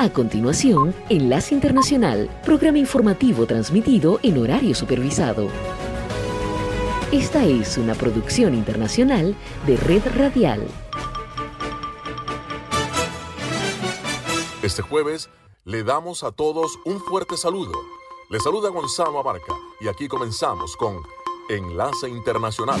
A continuación, Enlace Internacional, programa informativo transmitido en horario supervisado. Esta es una producción internacional de Red Radial. Este jueves le damos a todos un fuerte saludo. Le saluda Gonzalo Abarca y aquí comenzamos con Enlace Internacional.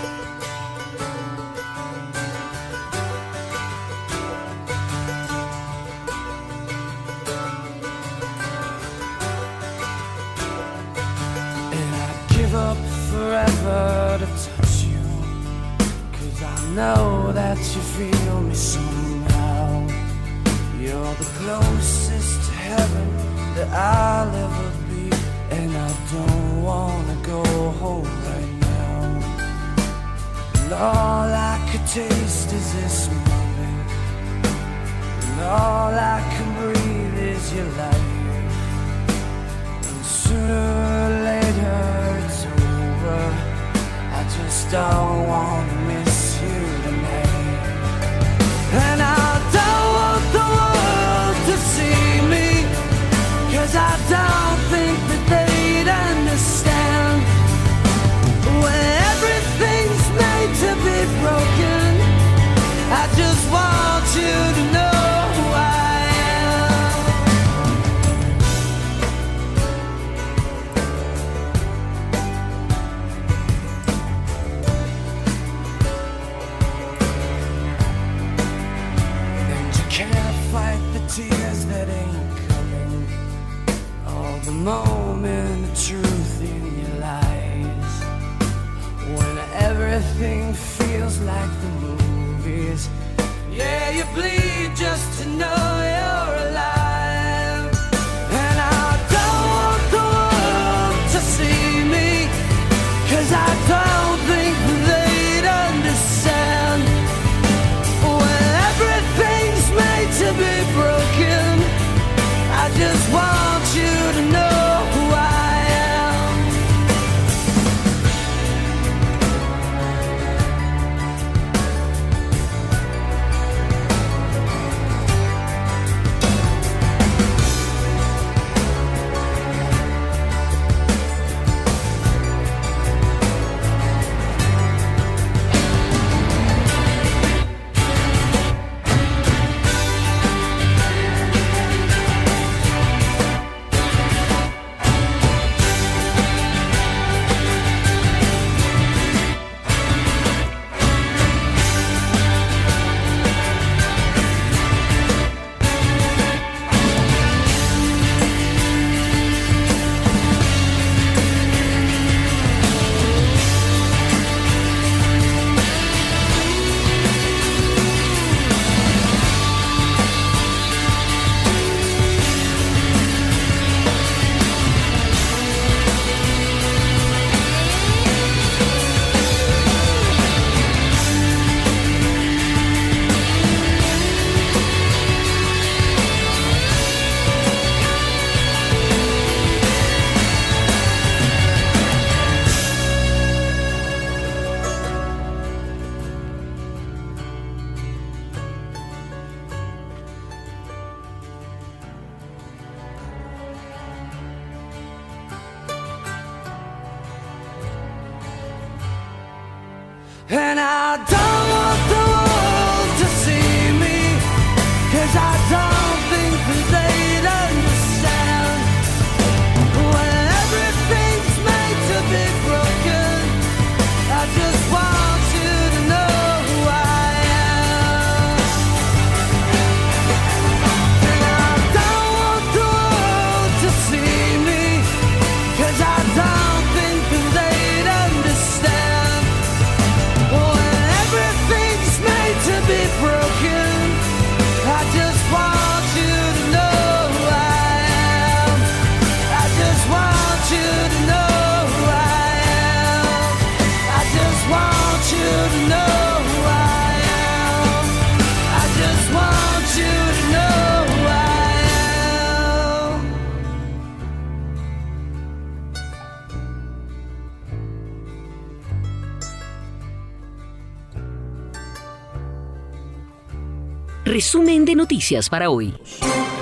Noticias para hoy.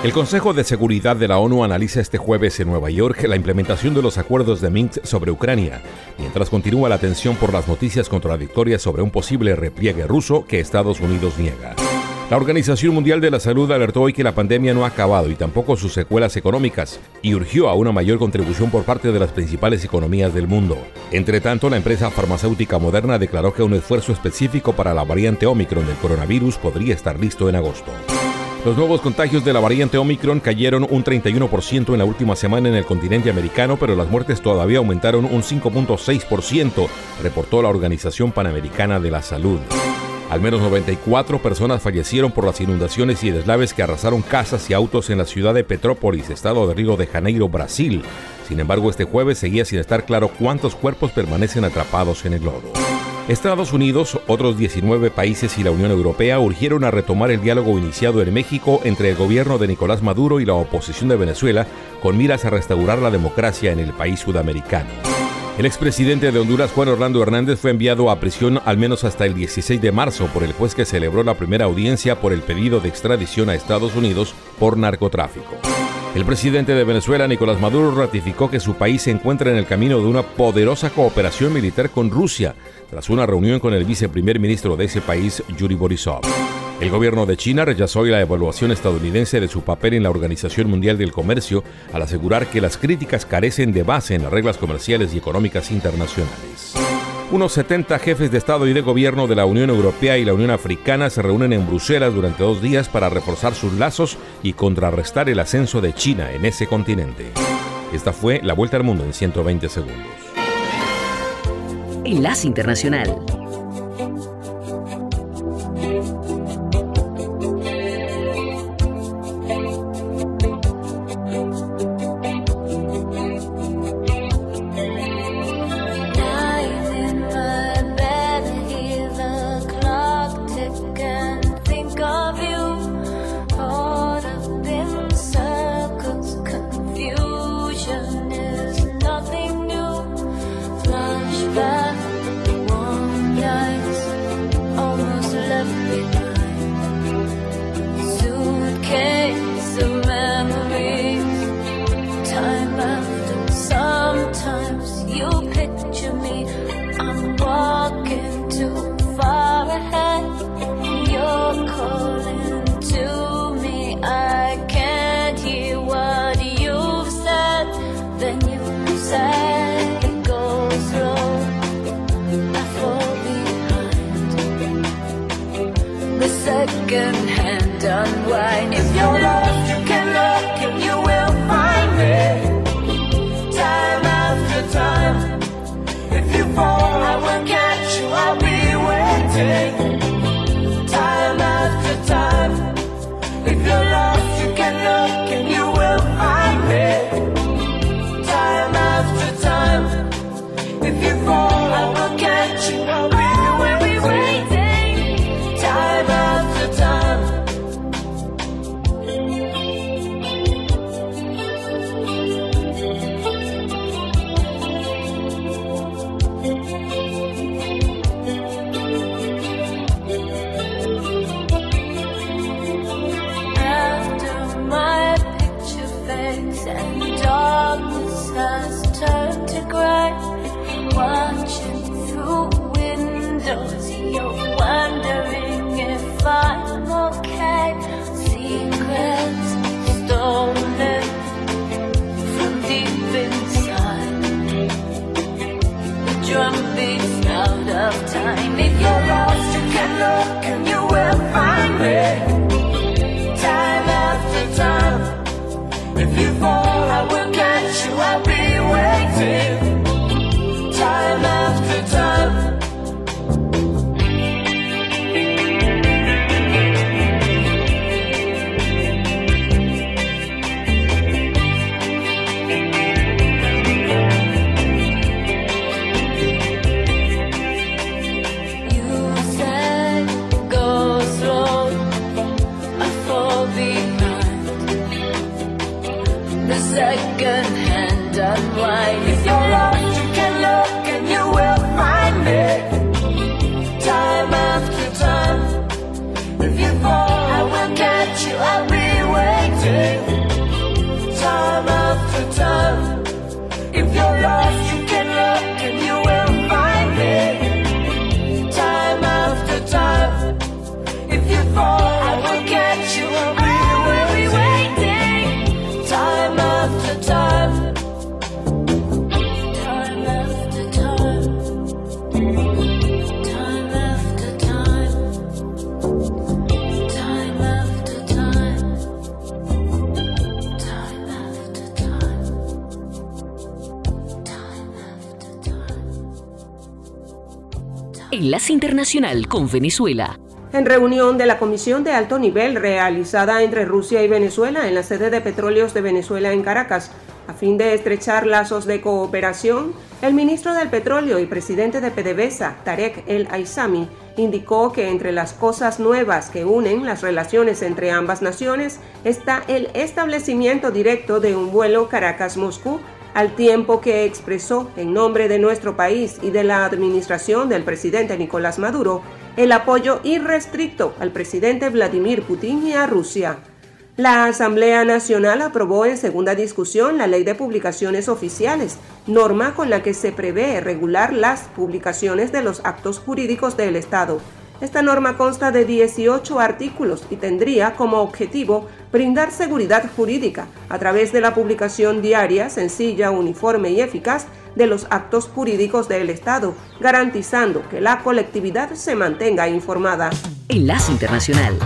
El Consejo de Seguridad de la ONU analiza este jueves en Nueva York la implementación de los acuerdos de Minsk sobre Ucrania, mientras continúa la tensión por las noticias contradictorias sobre un posible repliegue ruso que Estados Unidos niega. La Organización Mundial de la Salud alertó hoy que la pandemia no ha acabado y tampoco sus secuelas económicas y urgió a una mayor contribución por parte de las principales economías del mundo. Entre tanto, la empresa farmacéutica Moderna declaró que un esfuerzo específico para la variante Omicron del coronavirus podría estar listo en agosto. Los nuevos contagios de la variante Omicron cayeron un 31% en la última semana en el continente americano, pero las muertes todavía aumentaron un 5.6%, reportó la Organización Panamericana de la Salud. Al menos 94 personas fallecieron por las inundaciones y deslaves que arrasaron casas y autos en la ciudad de Petrópolis, estado de Río de Janeiro, Brasil. Sin embargo, este jueves seguía sin estar claro cuántos cuerpos permanecen atrapados en el lodo. Estados Unidos, otros 19 países y la Unión Europea urgieron a retomar el diálogo iniciado en México entre el gobierno de Nicolás Maduro y la oposición de Venezuela con miras a restaurar la democracia en el país sudamericano. El expresidente de Honduras, Juan Orlando Hernández, fue enviado a prisión al menos hasta el 16 de marzo por el juez que celebró la primera audiencia por el pedido de extradición a Estados Unidos por narcotráfico. El presidente de Venezuela, Nicolás Maduro, ratificó que su país se encuentra en el camino de una poderosa cooperación militar con Rusia, tras una reunión con el viceprimer ministro de ese país, Yuri Borisov. El gobierno de China rechazó la evaluación estadounidense de su papel en la Organización Mundial del Comercio al asegurar que las críticas carecen de base en las reglas comerciales y económicas internacionales. Unos 70 jefes de Estado y de Gobierno de la Unión Europea y la Unión Africana se reúnen en Bruselas durante dos días para reforzar sus lazos y contrarrestar el ascenso de China en ese continente. Esta fue la vuelta al mundo en 120 segundos. Enlace Internacional. Internacional con Venezuela. En reunión de la Comisión de Alto Nivel realizada entre Rusia y Venezuela en la sede de Petróleos de Venezuela en Caracas, a fin de estrechar lazos de cooperación, el ministro del Petróleo y presidente de PDVSA, Tarek El Aizami, indicó que entre las cosas nuevas que unen las relaciones entre ambas naciones está el establecimiento directo de un vuelo Caracas-Moscú al tiempo que expresó en nombre de nuestro país y de la administración del presidente Nicolás Maduro el apoyo irrestricto al presidente Vladimir Putin y a Rusia. La Asamblea Nacional aprobó en segunda discusión la Ley de Publicaciones Oficiales, norma con la que se prevé regular las publicaciones de los actos jurídicos del Estado esta norma consta de 18 artículos y tendría como objetivo brindar seguridad jurídica a través de la publicación diaria, sencilla, uniforme y eficaz de los actos jurídicos del Estado, garantizando que la colectividad se mantenga informada. Enlace Internacional.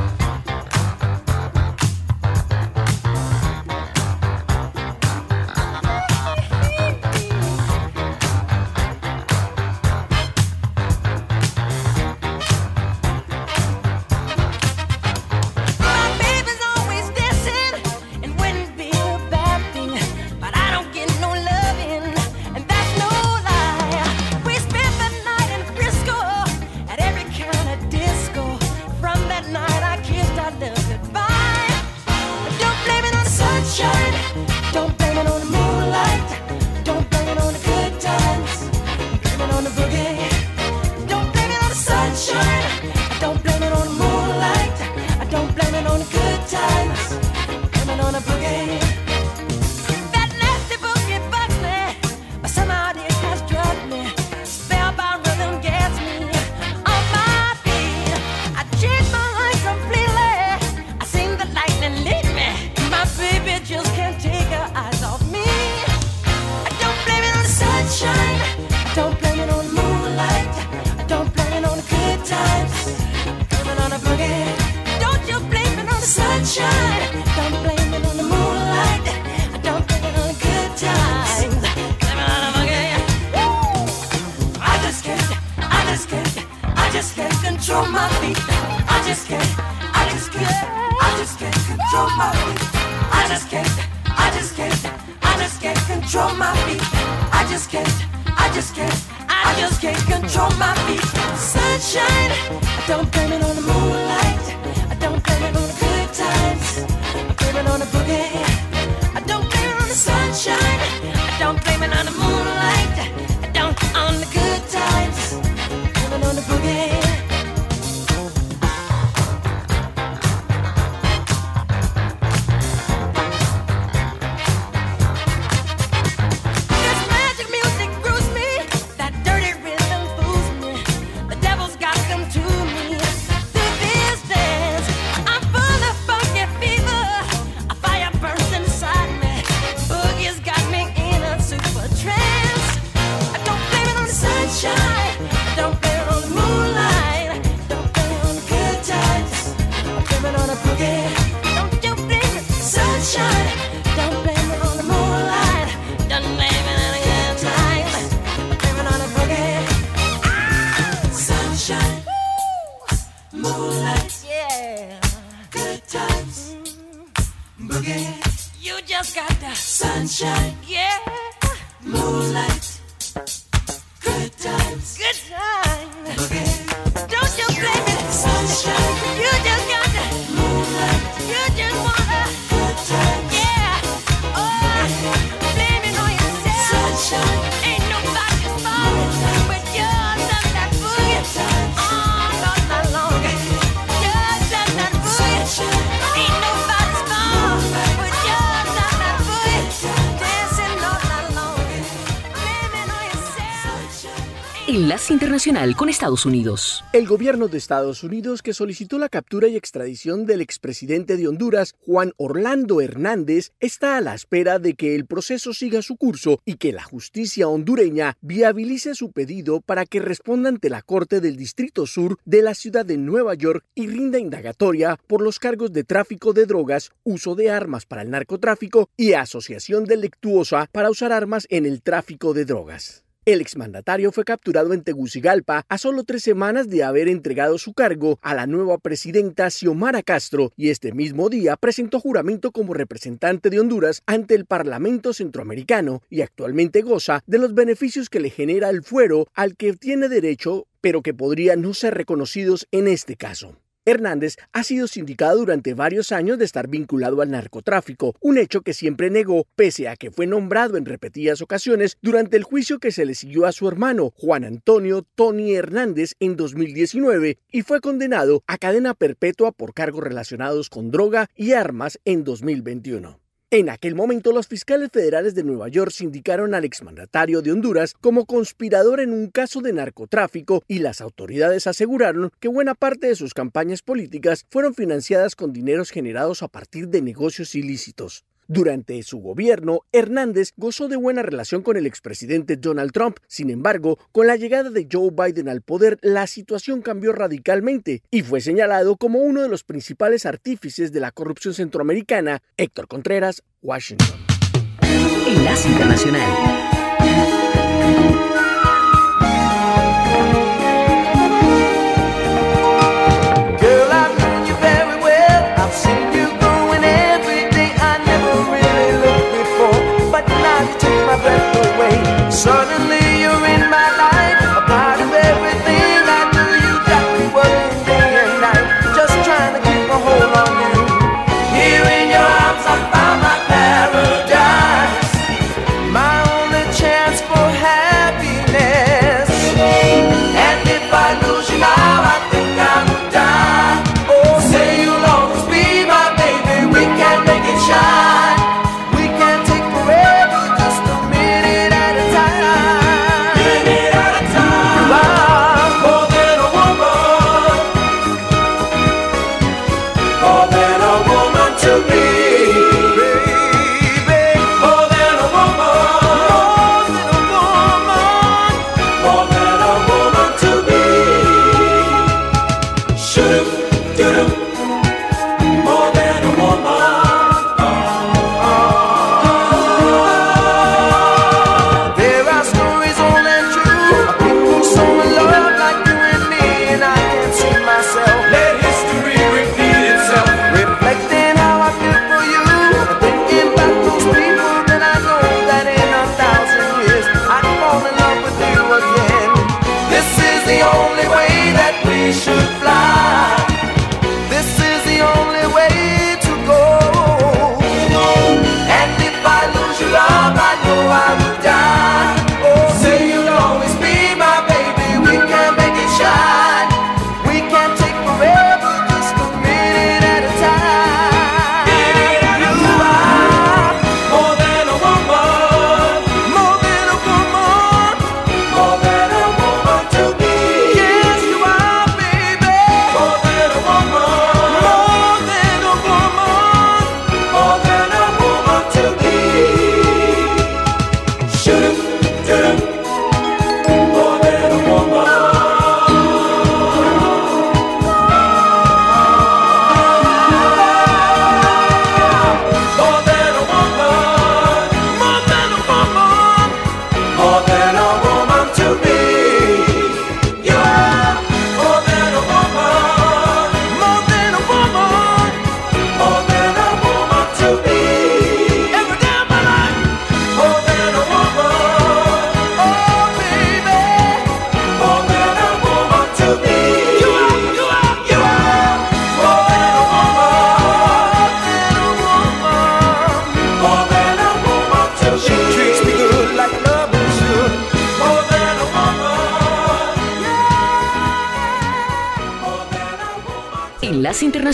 Internacional con Estados Unidos. El gobierno de Estados Unidos que solicitó la captura y extradición del expresidente de Honduras, Juan Orlando Hernández, está a la espera de que el proceso siga su curso y que la justicia hondureña viabilice su pedido para que responda ante la Corte del Distrito Sur de la ciudad de Nueva York y rinda indagatoria por los cargos de tráfico de drogas, uso de armas para el narcotráfico y asociación delictuosa para usar armas en el tráfico de drogas. El exmandatario fue capturado en Tegucigalpa a solo tres semanas de haber entregado su cargo a la nueva presidenta Xiomara Castro y este mismo día presentó juramento como representante de Honduras ante el Parlamento Centroamericano y actualmente goza de los beneficios que le genera el fuero al que tiene derecho pero que podrían no ser reconocidos en este caso. Hernández ha sido sindicado durante varios años de estar vinculado al narcotráfico, un hecho que siempre negó, pese a que fue nombrado en repetidas ocasiones durante el juicio que se le siguió a su hermano, Juan Antonio Tony Hernández, en 2019, y fue condenado a cadena perpetua por cargos relacionados con droga y armas en 2021. En aquel momento, los fiscales federales de Nueva York sindicaron al exmandatario de Honduras como conspirador en un caso de narcotráfico y las autoridades aseguraron que buena parte de sus campañas políticas fueron financiadas con dineros generados a partir de negocios ilícitos. Durante su gobierno, Hernández gozó de buena relación con el expresidente Donald Trump. Sin embargo, con la llegada de Joe Biden al poder, la situación cambió radicalmente y fue señalado como uno de los principales artífices de la corrupción centroamericana. Héctor Contreras, Washington. Enlace Internacional.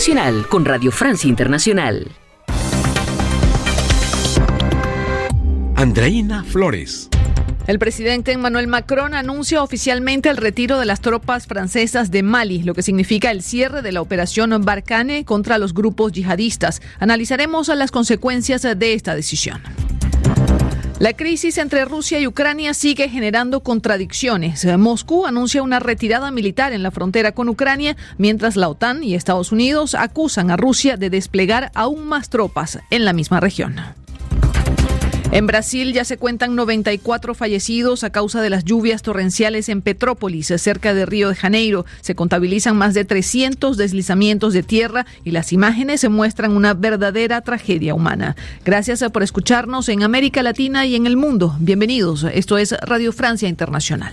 Internacional con Radio Francia Internacional. Andreina Flores. El presidente Emmanuel Macron anuncia oficialmente el retiro de las tropas francesas de Mali, lo que significa el cierre de la operación Barkhane contra los grupos yihadistas. Analizaremos las consecuencias de esta decisión. La crisis entre Rusia y Ucrania sigue generando contradicciones. Moscú anuncia una retirada militar en la frontera con Ucrania, mientras la OTAN y Estados Unidos acusan a Rusia de desplegar aún más tropas en la misma región. En Brasil ya se cuentan 94 fallecidos a causa de las lluvias torrenciales en Petrópolis, cerca de Río de Janeiro. Se contabilizan más de 300 deslizamientos de tierra y las imágenes se muestran una verdadera tragedia humana. Gracias por escucharnos en América Latina y en el mundo. Bienvenidos. Esto es Radio Francia Internacional.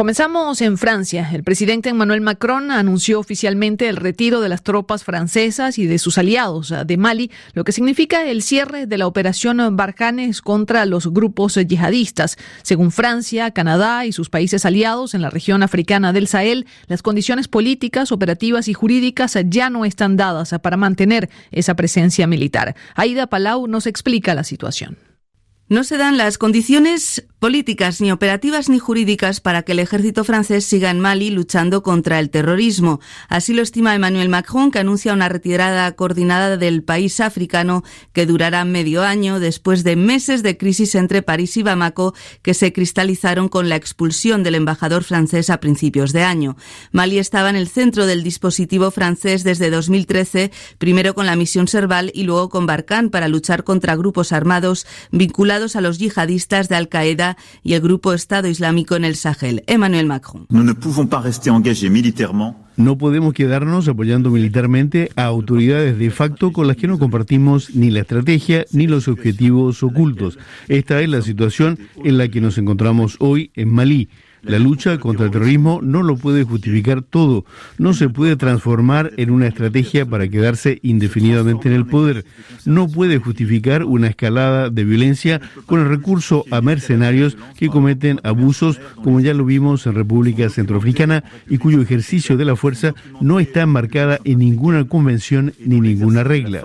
Comenzamos en Francia. El presidente Emmanuel Macron anunció oficialmente el retiro de las tropas francesas y de sus aliados de Mali, lo que significa el cierre de la operación Barjanes contra los grupos yihadistas. Según Francia, Canadá y sus países aliados en la región africana del Sahel, las condiciones políticas, operativas y jurídicas ya no están dadas para mantener esa presencia militar. Aida Palau nos explica la situación. No se dan las condiciones políticas, ni operativas, ni jurídicas para que el ejército francés siga en Mali luchando contra el terrorismo. Así lo estima Emmanuel Macron, que anuncia una retirada coordinada del país africano que durará medio año después de meses de crisis entre París y Bamako que se cristalizaron con la expulsión del embajador francés a principios de año. Mali estaba en el centro del dispositivo francés desde 2013, primero con la misión Serval y luego con Barkhane para luchar contra grupos armados vinculados a los yihadistas de Al-Qaeda y el grupo Estado Islámico en el Sahel. Emmanuel Macron. No podemos quedarnos apoyando militarmente a autoridades de facto con las que no compartimos ni la estrategia ni los objetivos ocultos. Esta es la situación en la que nos encontramos hoy en Malí. La lucha contra el terrorismo no lo puede justificar todo. No se puede transformar en una estrategia para quedarse indefinidamente en el poder. No puede justificar una escalada de violencia con el recurso a mercenarios que cometen abusos como ya lo vimos en República Centroafricana y cuyo ejercicio de la fuerza no está enmarcada en ninguna convención ni ninguna regla.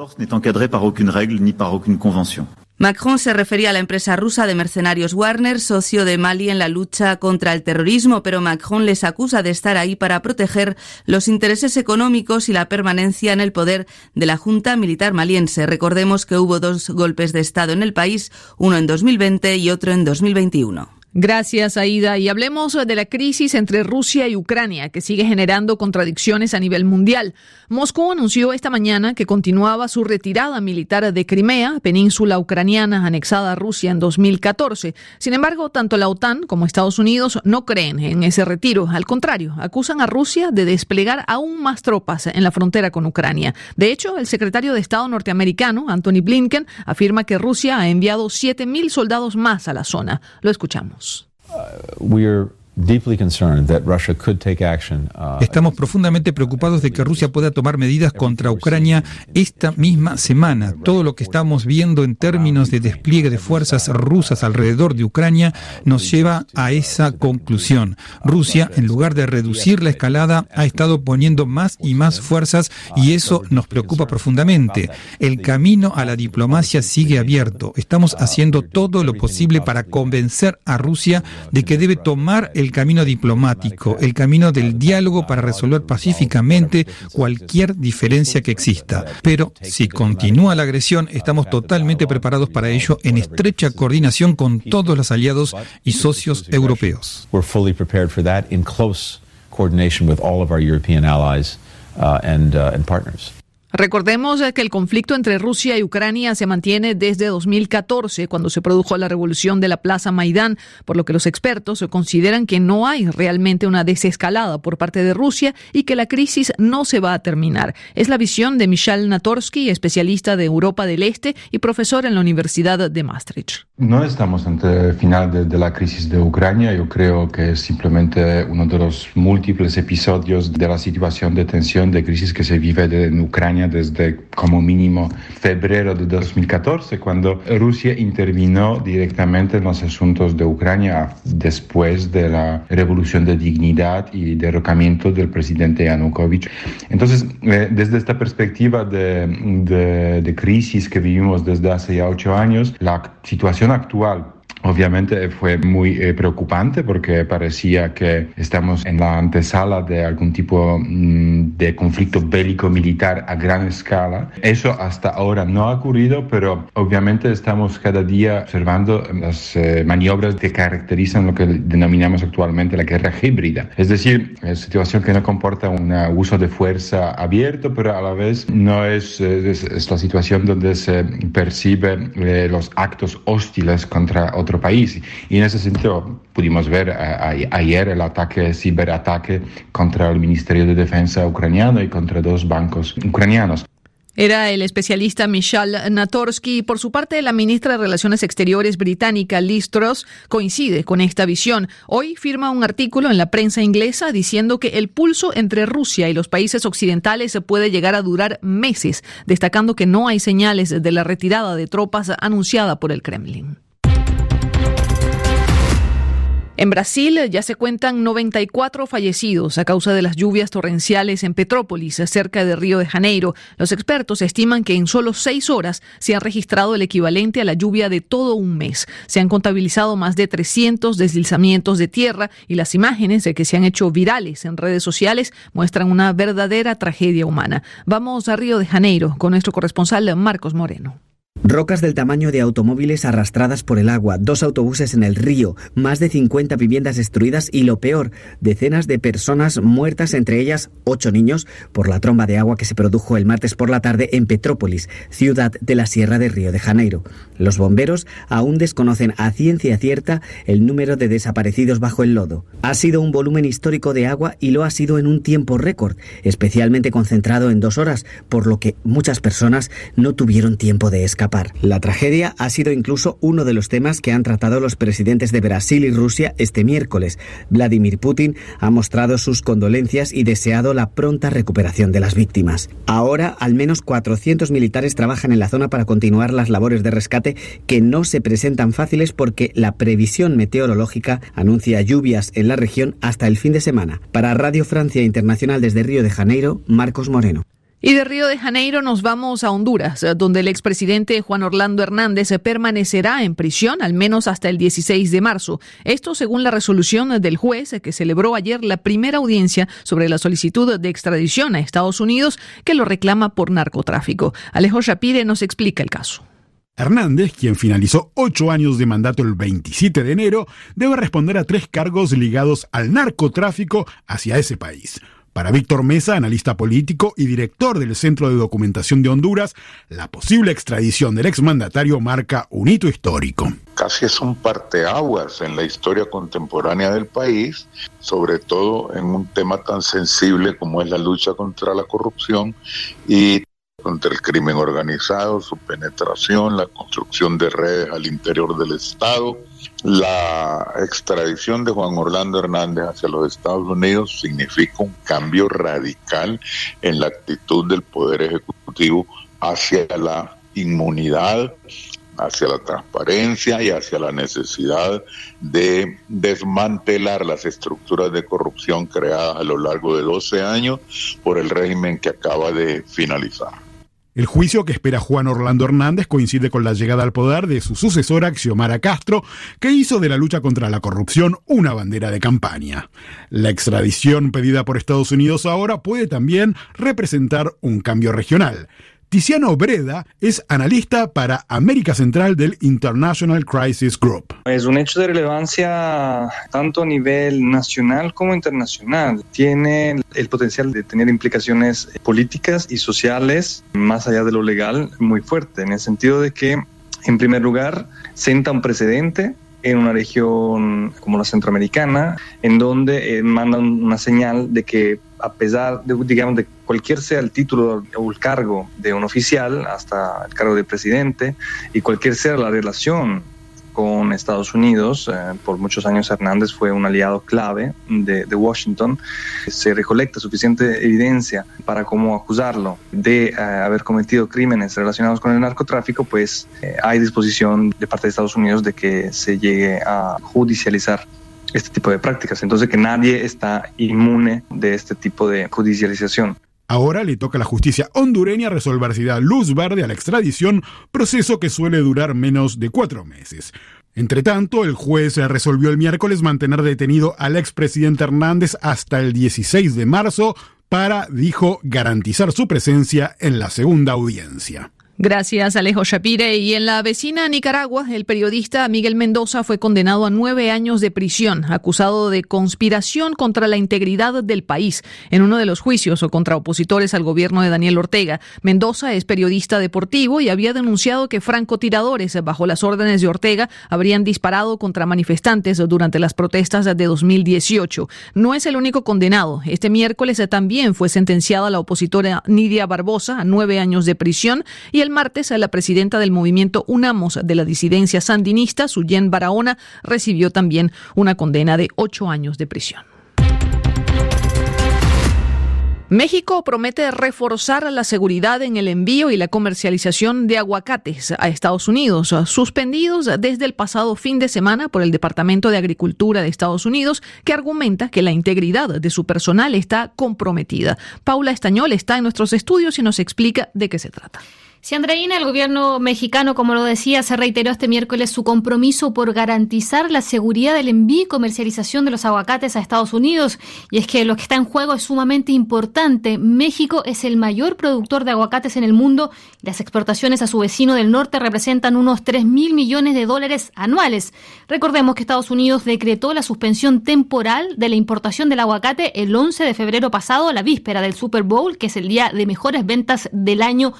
Macron se refería a la empresa rusa de mercenarios Warner, socio de Mali en la lucha contra el terrorismo, pero Macron les acusa de estar ahí para proteger los intereses económicos y la permanencia en el poder de la Junta Militar Maliense. Recordemos que hubo dos golpes de Estado en el país, uno en 2020 y otro en 2021. Gracias, Aida. Y hablemos de la crisis entre Rusia y Ucrania, que sigue generando contradicciones a nivel mundial. Moscú anunció esta mañana que continuaba su retirada militar de Crimea, península ucraniana anexada a Rusia en 2014. Sin embargo, tanto la OTAN como Estados Unidos no creen en ese retiro. Al contrario, acusan a Rusia de desplegar aún más tropas en la frontera con Ucrania. De hecho, el secretario de Estado norteamericano, Anthony Blinken, afirma que Rusia ha enviado 7.000 soldados más a la zona. Lo escuchamos. Uh, Estamos profundamente preocupados de que Rusia pueda tomar medidas contra Ucrania esta misma semana. Todo lo que estamos viendo en términos de despliegue de fuerzas rusas alrededor de Ucrania nos lleva a esa conclusión. Rusia, en lugar de reducir la escalada, ha estado poniendo más y más fuerzas y eso nos preocupa profundamente. El camino a la diplomacia sigue abierto. Estamos haciendo todo lo posible para convencer a Rusia de que debe tomar el el camino diplomático, el camino del diálogo para resolver pacíficamente cualquier diferencia que exista. Pero si continúa la agresión, estamos totalmente preparados para ello en estrecha coordinación con todos los aliados y socios europeos. Recordemos que el conflicto entre Rusia y Ucrania se mantiene desde 2014, cuando se produjo la revolución de la Plaza Maidán, por lo que los expertos consideran que no hay realmente una desescalada por parte de Rusia y que la crisis no se va a terminar. Es la visión de Michal Natorsky, especialista de Europa del Este y profesor en la Universidad de Maastricht. No estamos ante el final de, de la crisis de Ucrania. Yo creo que es simplemente uno de los múltiples episodios de la situación de tensión, de crisis que se vive en Ucrania desde como mínimo febrero de 2014, cuando Rusia intervino directamente en los asuntos de Ucrania después de la revolución de dignidad y derrocamiento del presidente Yanukovych. Entonces, eh, desde esta perspectiva de, de, de crisis que vivimos desde hace ya ocho años, la situación actual Obviamente fue muy eh, preocupante porque parecía que estamos en la antesala de algún tipo mm, de conflicto bélico militar a gran escala. Eso hasta ahora no ha ocurrido, pero obviamente estamos cada día observando las eh, maniobras que caracterizan lo que denominamos actualmente la guerra híbrida. Es decir, es situación que no comporta un uso de fuerza abierto, pero a la vez no es, es, la situación donde se percibe eh, los actos hostiles contra otro país. Y en ese sentido pudimos ver eh, ayer el ataque, ciberataque contra el Ministerio de Defensa ucraniano y contra dos bancos ucranianos. Era el especialista Michal Natorsky. Por su parte, la ministra de Relaciones Exteriores británica Liz Truss coincide con esta visión. Hoy firma un artículo en la prensa inglesa diciendo que el pulso entre Rusia y los países occidentales puede llegar a durar meses, destacando que no hay señales de la retirada de tropas anunciada por el Kremlin. En Brasil ya se cuentan 94 fallecidos a causa de las lluvias torrenciales en Petrópolis, cerca de Río de Janeiro. Los expertos estiman que en solo seis horas se han registrado el equivalente a la lluvia de todo un mes. Se han contabilizado más de 300 deslizamientos de tierra y las imágenes de que se han hecho virales en redes sociales muestran una verdadera tragedia humana. Vamos a Río de Janeiro con nuestro corresponsal Marcos Moreno. Rocas del tamaño de automóviles arrastradas por el agua, dos autobuses en el río, más de 50 viviendas destruidas y lo peor, decenas de personas muertas, entre ellas ocho niños, por la tromba de agua que se produjo el martes por la tarde en Petrópolis, ciudad de la Sierra de Río de Janeiro. Los bomberos aún desconocen a ciencia cierta el número de desaparecidos bajo el lodo. Ha sido un volumen histórico de agua y lo ha sido en un tiempo récord, especialmente concentrado en dos horas, por lo que muchas personas no tuvieron tiempo de escapar. La tragedia ha sido incluso uno de los temas que han tratado los presidentes de Brasil y Rusia este miércoles. Vladimir Putin ha mostrado sus condolencias y deseado la pronta recuperación de las víctimas. Ahora, al menos 400 militares trabajan en la zona para continuar las labores de rescate que no se presentan fáciles porque la previsión meteorológica anuncia lluvias en la región hasta el fin de semana. Para Radio Francia Internacional desde Río de Janeiro, Marcos Moreno. Y de Río de Janeiro nos vamos a Honduras, donde el expresidente Juan Orlando Hernández permanecerá en prisión al menos hasta el 16 de marzo. Esto según la resolución del juez que celebró ayer la primera audiencia sobre la solicitud de extradición a Estados Unidos que lo reclama por narcotráfico. Alejo Shapire nos explica el caso. Hernández, quien finalizó ocho años de mandato el 27 de enero, debe responder a tres cargos ligados al narcotráfico hacia ese país. Para Víctor Mesa, analista político y director del Centro de Documentación de Honduras, la posible extradición del exmandatario marca un hito histórico. Casi es un parteaguas en la historia contemporánea del país, sobre todo en un tema tan sensible como es la lucha contra la corrupción y contra el crimen organizado, su penetración, la construcción de redes al interior del Estado la extradición de Juan Orlando Hernández hacia los Estados Unidos significa un cambio radical en la actitud del Poder Ejecutivo hacia la inmunidad, hacia la transparencia y hacia la necesidad de desmantelar las estructuras de corrupción creadas a lo largo de 12 años por el régimen que acaba de finalizar. El juicio que espera Juan Orlando Hernández coincide con la llegada al poder de su sucesora Xiomara Castro, que hizo de la lucha contra la corrupción una bandera de campaña. La extradición pedida por Estados Unidos ahora puede también representar un cambio regional. Tiziano Breda es analista para América Central del International Crisis Group. Es un hecho de relevancia tanto a nivel nacional como internacional. Tiene el potencial de tener implicaciones políticas y sociales más allá de lo legal muy fuerte, en el sentido de que, en primer lugar, senta un precedente en una región como la centroamericana, en donde eh, mandan una señal de que a pesar de, digamos, de cualquier sea el título o el cargo de un oficial, hasta el cargo de presidente, y cualquier sea la relación con Estados Unidos. Eh, por muchos años Hernández fue un aliado clave de, Washington. Se recolecta suficiente evidencia para cómo acusarlo de eh, haber cometido crímenes relacionados con el narcotráfico, pues eh, hay disposición de parte de Estados Unidos de que se llegue a judicializar este tipo de prácticas. Entonces que nadie está inmune de este tipo de judicialización. Ahora le toca a la justicia hondureña resolver si da luz verde a la extradición, proceso que suele durar menos de cuatro meses. Entre tanto, el juez resolvió el miércoles mantener detenido al expresidente Hernández hasta el 16 de marzo para, dijo, garantizar su presencia en la segunda audiencia. Gracias, Alejo Shapire. Y en la vecina Nicaragua, el periodista Miguel Mendoza fue condenado a nueve años de prisión, acusado de conspiración contra la integridad del país en uno de los juicios o contra opositores al gobierno de Daniel Ortega. Mendoza es periodista deportivo y había denunciado que francotiradores, bajo las órdenes de Ortega, habrían disparado contra manifestantes durante las protestas de 2018. No es el único condenado. Este miércoles también fue sentenciada la opositora Nidia Barbosa a nueve años de prisión y el martes, la presidenta del movimiento Unamos de la disidencia sandinista, Suyen Barahona, recibió también una condena de ocho años de prisión. México promete reforzar la seguridad en el envío y la comercialización de aguacates a Estados Unidos, suspendidos desde el pasado fin de semana por el Departamento de Agricultura de Estados Unidos, que argumenta que la integridad de su personal está comprometida. Paula Estañol está en nuestros estudios y nos explica de qué se trata. Si Andreina, el gobierno mexicano, como lo decía, se reiteró este miércoles su compromiso por garantizar la seguridad del envío y comercialización de los aguacates a Estados Unidos. Y es que lo que está en juego es sumamente importante. México es el mayor productor de aguacates en el mundo las exportaciones a su vecino del norte representan unos 3 mil millones de dólares anuales. Recordemos que Estados Unidos decretó la suspensión temporal de la importación del aguacate el 11 de febrero pasado, la víspera del Super Bowl, que es el día de mejores ventas del año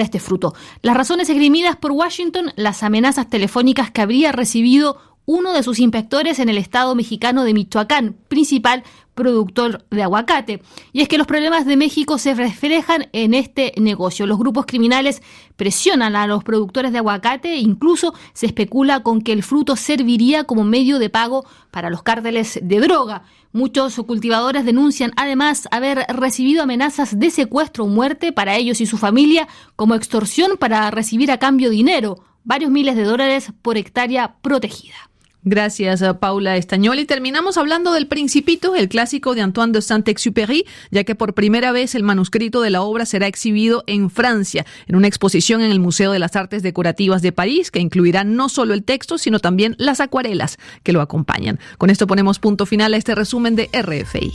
este fruto. Las razones esgrimidas por Washington, las amenazas telefónicas que habría recibido uno de sus inspectores en el estado mexicano de Michoacán, principal productor de aguacate. Y es que los problemas de México se reflejan en este negocio. Los grupos criminales presionan a los productores de aguacate e incluso se especula con que el fruto serviría como medio de pago para los cárteles de droga. Muchos cultivadores denuncian además haber recibido amenazas de secuestro o muerte para ellos y su familia como extorsión para recibir a cambio dinero, varios miles de dólares por hectárea protegida. Gracias, Paula Estañol. Y terminamos hablando del Principito, el clásico de Antoine de Saint-Exupéry, ya que por primera vez el manuscrito de la obra será exhibido en Francia, en una exposición en el Museo de las Artes Decorativas de París, que incluirá no solo el texto, sino también las acuarelas que lo acompañan. Con esto ponemos punto final a este resumen de RFI.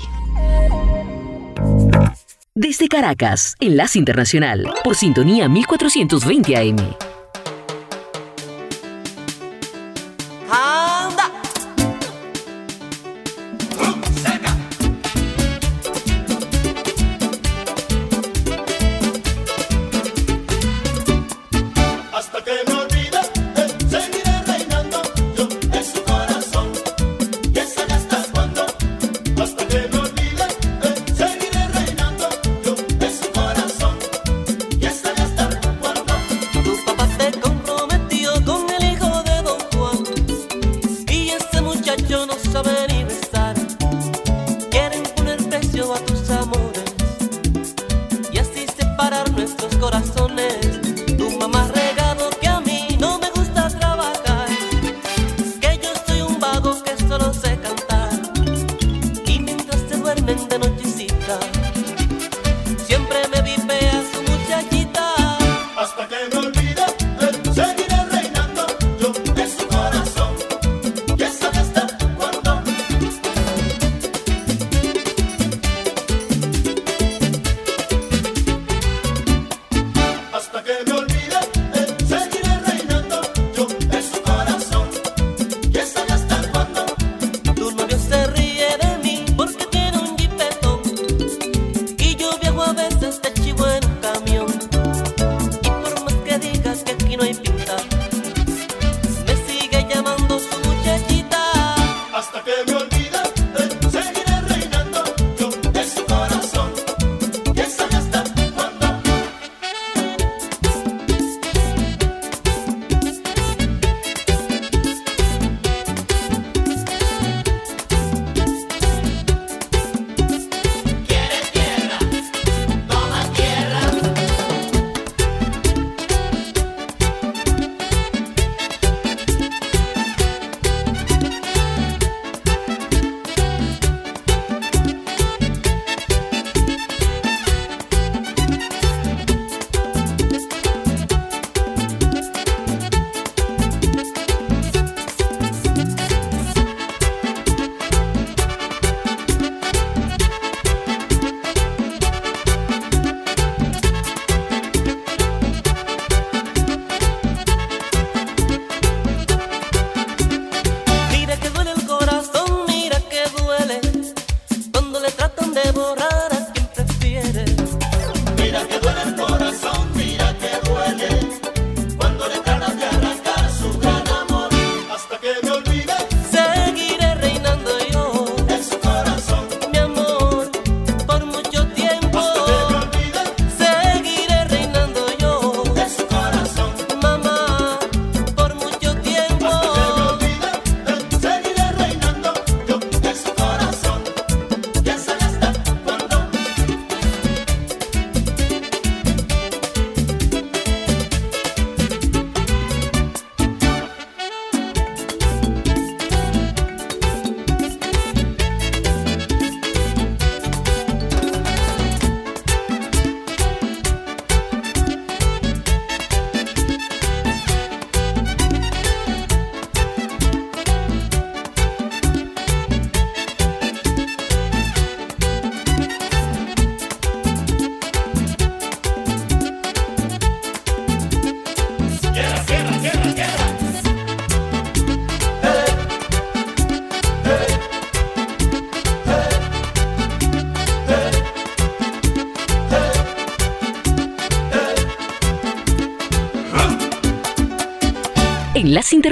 Desde Caracas, Enlace Internacional, por sintonía 1420 AM.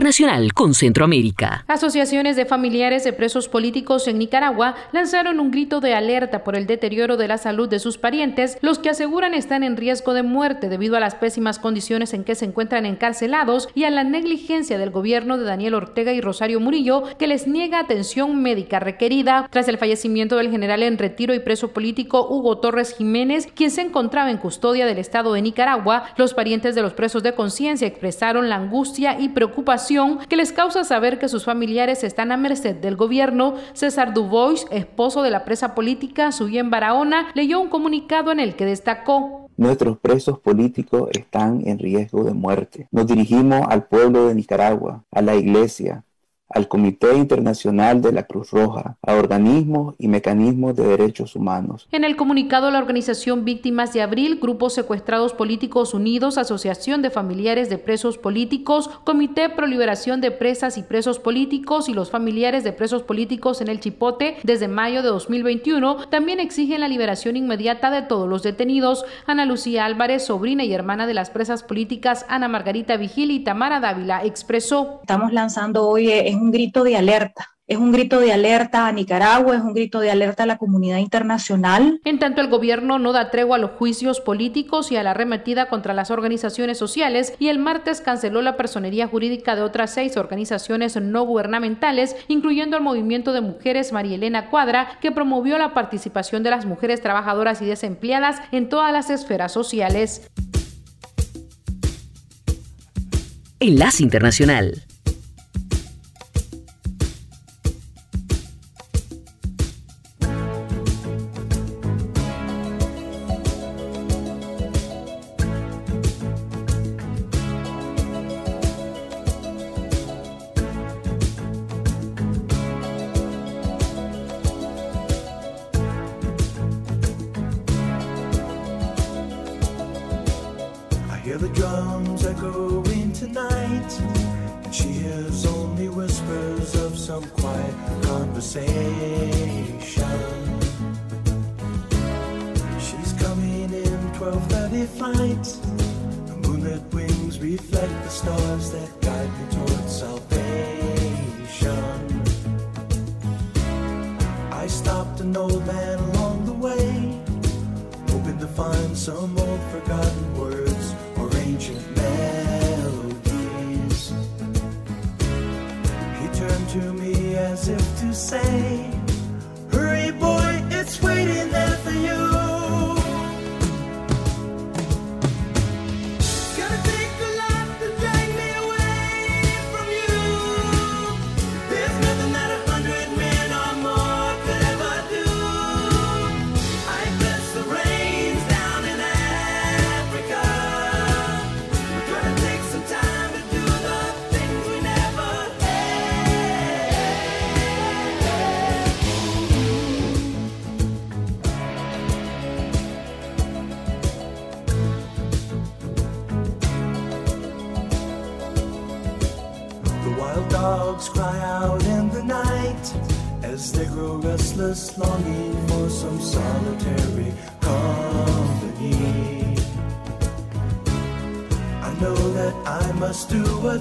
Internacional con Centroamérica. Asociaciones de familiares de presos políticos en Nicaragua lanzaron un grito de alerta por el deterioro de la salud de sus parientes, los que aseguran están en riesgo de muerte debido a las pésimas condiciones en que se encuentran encarcelados y a la negligencia del gobierno de Daniel Ortega y Rosario Murillo, que les niega atención médica requerida. Tras el fallecimiento del general en retiro y preso político Hugo Torres Jiménez, quien se encontraba en custodia del Estado de Nicaragua, los parientes de los presos de conciencia expresaron la angustia y preocupación que les causa saber que sus familiares están a merced del gobierno. César Dubois, esposo de la presa política Suyen Barahona, leyó un comunicado en el que destacó Nuestros presos políticos están en riesgo de muerte. Nos dirigimos al pueblo de Nicaragua, a la iglesia, al Comité Internacional de la Cruz Roja, a organismos y mecanismos de derechos humanos. En el comunicado, la organización Víctimas de Abril, Grupos Secuestrados Políticos Unidos, Asociación de Familiares de Presos Políticos, Comité Pro Liberación de Presas y Presos Políticos y los familiares de presos políticos en el Chipote desde mayo de 2021 también exigen la liberación inmediata de todos los detenidos. Ana Lucía Álvarez, sobrina y hermana de las presas políticas Ana Margarita Vigil y Tamara Dávila, expresó. Estamos lanzando hoy es un grito de alerta. Es un grito de alerta a Nicaragua, es un grito de alerta a la comunidad internacional. En tanto, el gobierno no da tregua a los juicios políticos y a la arremetida contra las organizaciones sociales y el martes canceló la personería jurídica de otras seis organizaciones no gubernamentales, incluyendo el movimiento de mujeres María Elena Cuadra, que promovió la participación de las mujeres trabajadoras y desempleadas en todas las esferas sociales. Enlace Internacional. find some old forgotten words or ancient melodies. He turned to me as if to say,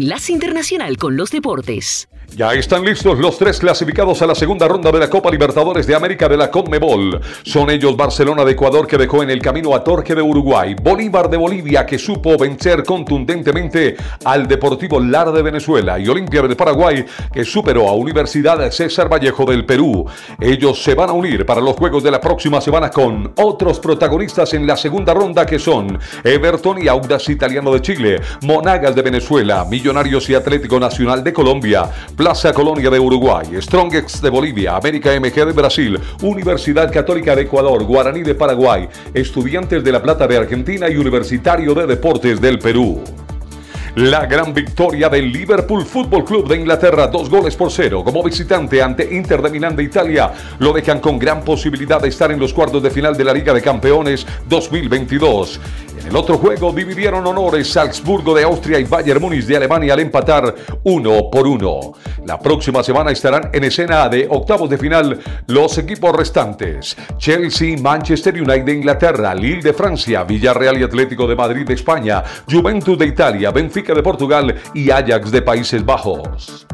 Enlace Internacional con los Deportes. Ya están listos los tres clasificados a la segunda ronda de la Copa Libertadores de América de la Conmebol. Son ellos Barcelona de Ecuador que dejó en el camino a Torque de Uruguay, Bolívar de Bolivia que supo vencer contundentemente al Deportivo Lar de Venezuela y Olimpia de Paraguay que superó a Universidad César Vallejo del Perú. Ellos se van a unir para los juegos de la próxima semana con otros protagonistas en la segunda ronda que son Everton y Audas Italiano de Chile, Monagas de Venezuela, Millonarios y Atlético Nacional de Colombia, Plaza Colonia de Uruguay, Strongest de Bolivia, América MG de Brasil, Universidad Católica de Ecuador, Guaraní de Paraguay, Estudiantes de La Plata de Argentina y Universitario de Deportes del Perú. La gran victoria del Liverpool Football Club de Inglaterra, dos goles por cero como visitante ante Inter de Milán de Italia, lo dejan con gran posibilidad de estar en los cuartos de final de la Liga de Campeones 2022. El otro juego dividieron honores Salzburgo de Austria y Bayern Múnich de Alemania al empatar uno por uno. La próxima semana estarán en escena de octavos de final los equipos restantes: Chelsea, Manchester United de Inglaterra, Lille de Francia, Villarreal y Atlético de Madrid de España, Juventus de Italia, Benfica de Portugal y Ajax de Países Bajos.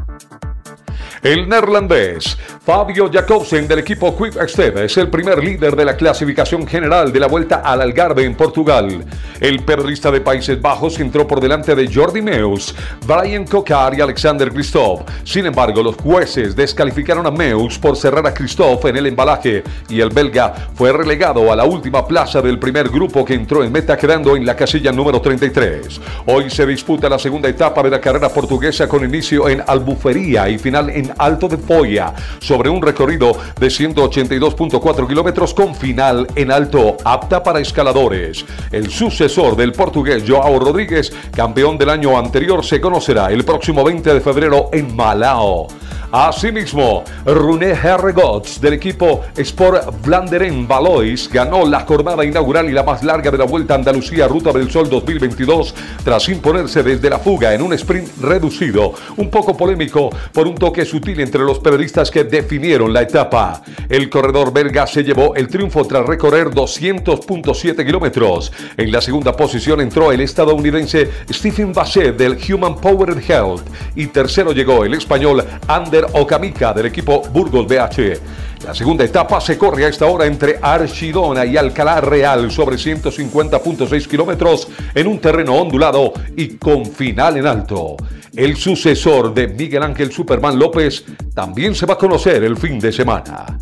El neerlandés Fabio Jacobsen del equipo Quick Step es el primer líder de la clasificación general de la Vuelta al Algarve en Portugal. El periodista de Países Bajos entró por delante de Jordi Meus, Brian Cocar y Alexander Christoph. Sin embargo, los jueces descalificaron a Meus por cerrar a Christoph en el embalaje y el belga fue relegado a la última plaza del primer grupo que entró en meta quedando en la casilla número 33. Hoy se disputa la segunda etapa de la carrera portuguesa con inicio en Albufería y final en Alto de Foya, sobre un recorrido de 182.4 kilómetros con final en alto, apta para escaladores. El sucesor del portugués Joao Rodríguez, campeón del año anterior, se conocerá el próximo 20 de febrero en Malao. Asimismo, Rune Herregots del equipo Sport Vlanderen Valois ganó la jornada inaugural y la más larga de la Vuelta a Andalucía Ruta del Sol 2022 tras imponerse desde la fuga en un sprint reducido, un poco polémico por un toque sutil entre los periodistas que definieron la etapa. El corredor belga se llevó el triunfo tras recorrer 200.7 kilómetros. En la segunda posición entró el estadounidense Stephen Basset del Human Powered Health y tercero llegó el español Ander Okamika del equipo Burgos BH. La segunda etapa se corre a esta hora entre Archidona y Alcalá Real sobre 150.6 kilómetros en un terreno ondulado y con final en alto. El sucesor de Miguel Ángel Superman López también se va a conocer el fin de semana.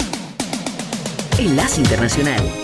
Enlace Internacional.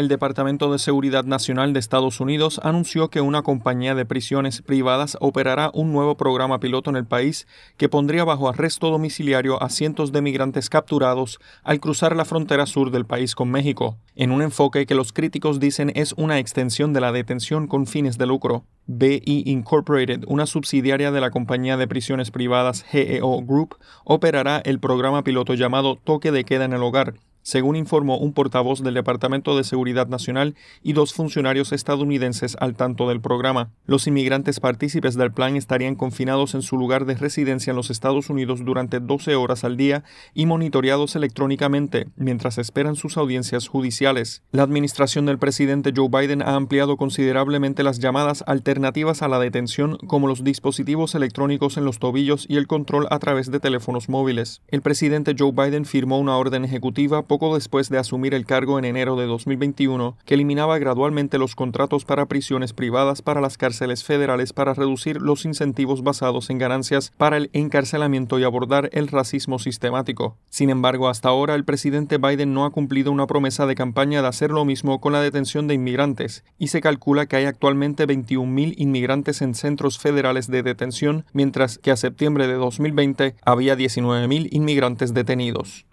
El Departamento de Seguridad Nacional de Estados Unidos anunció que una compañía de prisiones privadas operará un nuevo programa piloto en el país que pondría bajo arresto domiciliario a cientos de migrantes capturados al cruzar la frontera sur del país con México, en un enfoque que los críticos dicen es una extensión de la detención con fines de lucro. BE Incorporated, una subsidiaria de la compañía de prisiones privadas GEO Group, operará el programa piloto llamado Toque de Queda en el Hogar, según informó un portavoz del Departamento de Seguridad Nacional y dos funcionarios estadounidenses al tanto del programa. Los inmigrantes partícipes del plan estarían confinados en su lugar de residencia en los Estados Unidos durante 12 horas al día y monitoreados electrónicamente mientras esperan sus audiencias judiciales. La administración del presidente Joe Biden ha ampliado considerablemente las llamadas alternativas a la detención como los dispositivos electrónicos en los tobillos y el control a través de teléfonos móviles. El presidente Joe Biden firmó una orden ejecutiva poco después de asumir el cargo en enero de 2021, que eliminaba gradualmente los contratos para prisiones privadas para las cárceles federales para reducir los incentivos basados en ganancias para el encarcelamiento y abordar el racismo sistemático. Sin embargo, hasta ahora el presidente Biden no ha cumplido una promesa de campaña de hacer lo mismo con la detención de inmigrantes, y se calcula que hay actualmente 21.000 inmigrantes en centros federales de detención, mientras que a septiembre de 2020 había 19.000 inmigrantes detenidos.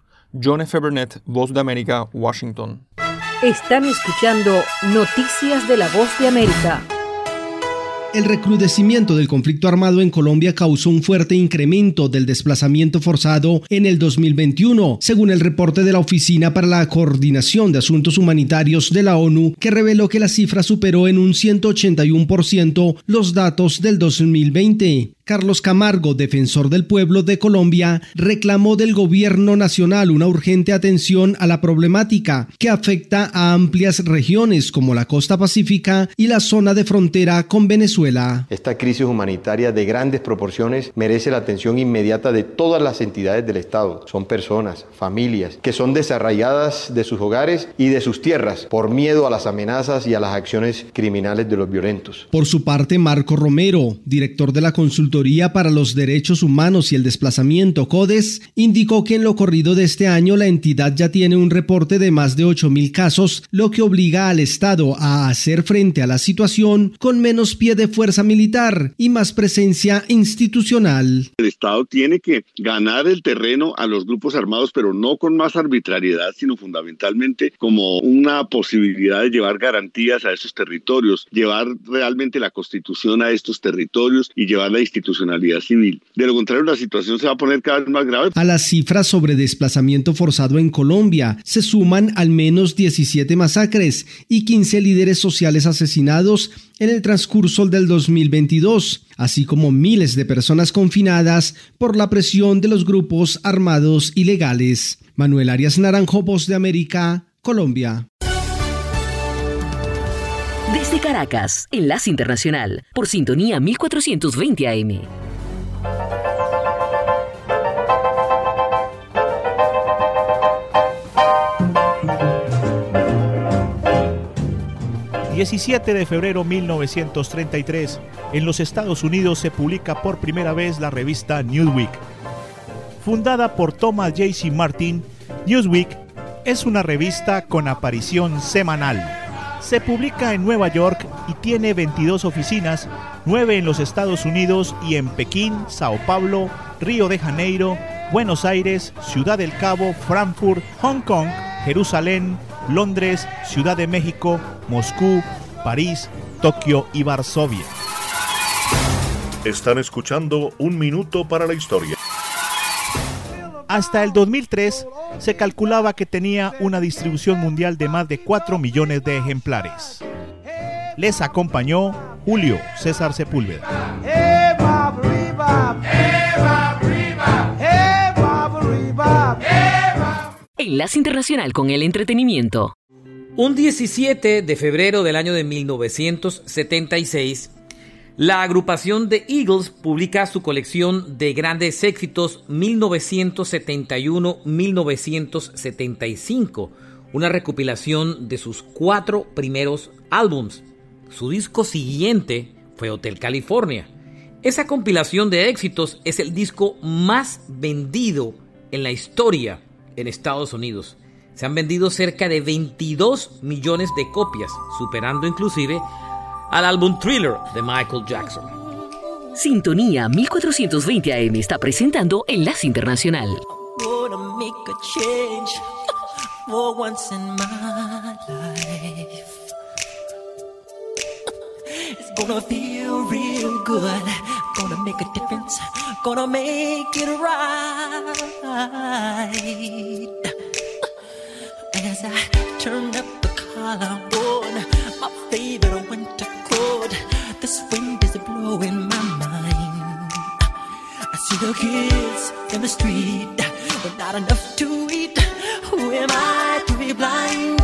John F. Burnett, Voz de América, Washington. Están escuchando Noticias de la Voz de América. El recrudecimiento del conflicto armado en Colombia causó un fuerte incremento del desplazamiento forzado en el 2021, según el reporte de la Oficina para la Coordinación de Asuntos Humanitarios de la ONU, que reveló que la cifra superó en un 181% los datos del 2020. Carlos Camargo, defensor del pueblo de Colombia, reclamó del gobierno nacional una urgente atención a la problemática que afecta a amplias regiones como la costa pacífica y la zona de frontera con Venezuela. Esta crisis humanitaria de grandes proporciones merece la atención inmediata de todas las entidades del Estado. Son personas, familias, que son desarraigadas de sus hogares y de sus tierras por miedo a las amenazas y a las acciones criminales de los violentos. Por su parte, Marco Romero, director de la consultoría para los Derechos Humanos y el Desplazamiento, CODES, indicó que en lo corrido de este año la entidad ya tiene un reporte de más de 8.000 casos, lo que obliga al Estado a hacer frente a la situación con menos pie de fuerza militar y más presencia institucional. El Estado tiene que ganar el terreno a los grupos armados, pero no con más arbitrariedad, sino fundamentalmente como una posibilidad de llevar garantías a esos territorios, llevar realmente la constitución a estos territorios y llevar la institución civil. De lo contrario, la situación se va a poner cada vez más grave. A las cifras sobre desplazamiento forzado en Colombia se suman al menos 17 masacres y 15 líderes sociales asesinados en el transcurso del 2022, así como miles de personas confinadas por la presión de los grupos armados ilegales. Manuel Arias Naranjo, Voz de América, Colombia. Desde Caracas, Enlace Internacional, por sintonía 1420 AM. ...17 de febrero 1933... ...en los Estados Unidos se publica por primera vez la revista Newsweek. Fundada por Thomas J.C. Martin... Newsweek es una revista con aparición semanal se publica en Nueva York y tiene 22 oficinas, 9 en los Estados Unidos y en Pekín, Sao Paulo, Río de Janeiro, Buenos Aires, Ciudad del Cabo, Frankfurt, Hong Kong, Jerusalén, Londres, Ciudad de México, Moscú, París, Tokio y Varsovia. Están escuchando Un Minuto para la Historia. Hasta el 2003 se calculaba que tenía una distribución mundial de más de 4 millones de ejemplares. Les acompañó Julio César Sepúlveda. Enlace Internacional con el Entretenimiento. Un 17 de febrero del año de 1976, la agrupación The Eagles publica su colección de grandes éxitos 1971-1975, una recopilación de sus cuatro primeros álbums. Su disco siguiente fue Hotel California. Esa compilación de éxitos es el disco más vendido en la historia en Estados Unidos. Se han vendido cerca de 22 millones de copias, superando inclusive al álbum Thriller de Michael Jackson. Sintonía 1420 AM está presentando Enlace Internacional. Gonna feel real good. Gonna make a difference. Gonna make it right. As I turn up the collar, one. This wind is blowing my mind. I see the kids in the street, but not enough to eat. Who am I to be blind?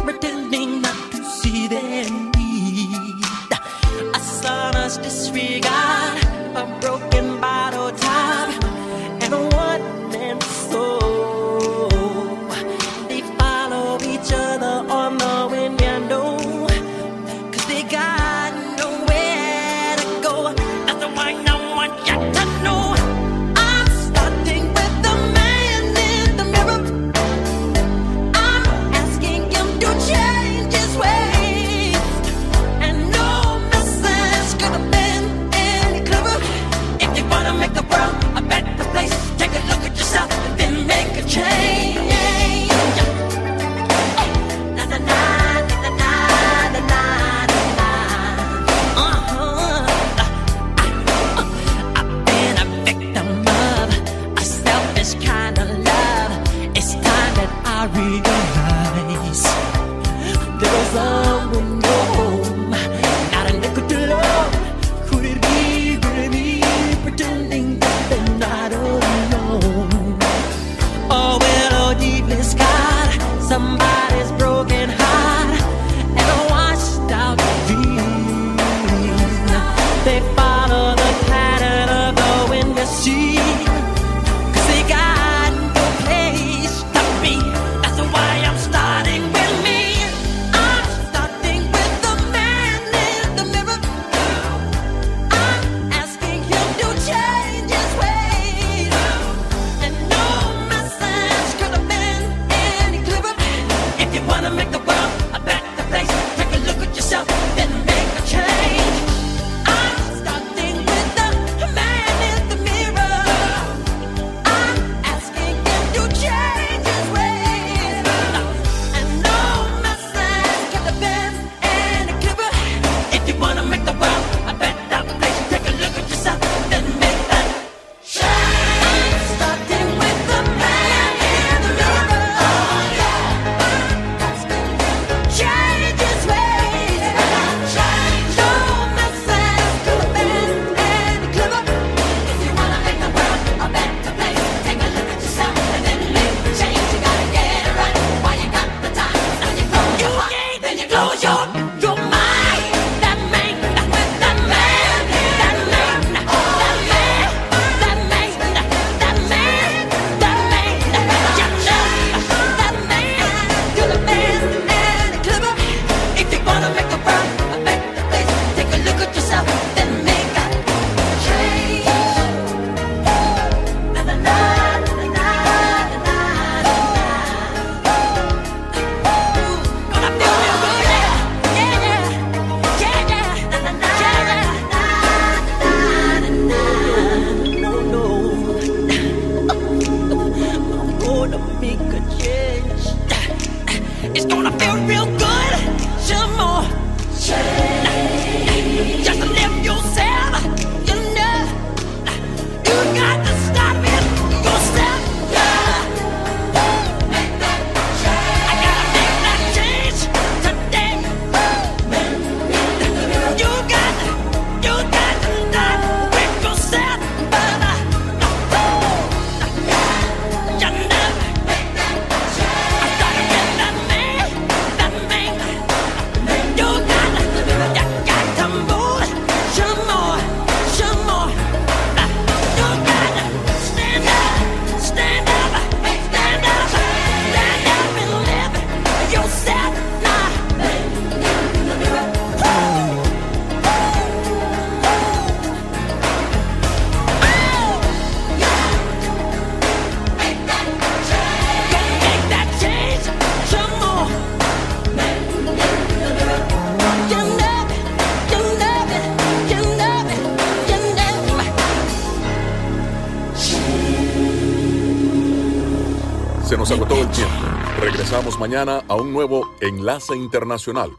A un nuevo Enlace Internacional.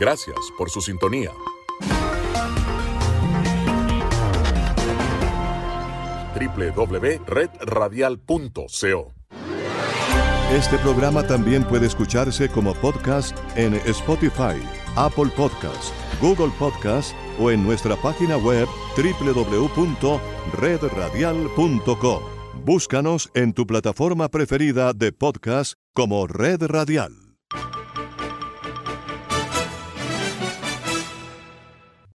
Gracias por su sintonía. www.redradial.co Este programa también puede escucharse como podcast en Spotify, Apple Podcasts, Google Podcasts o en nuestra página web www.redradial.co. Búscanos en tu plataforma preferida de podcast como Red Radial.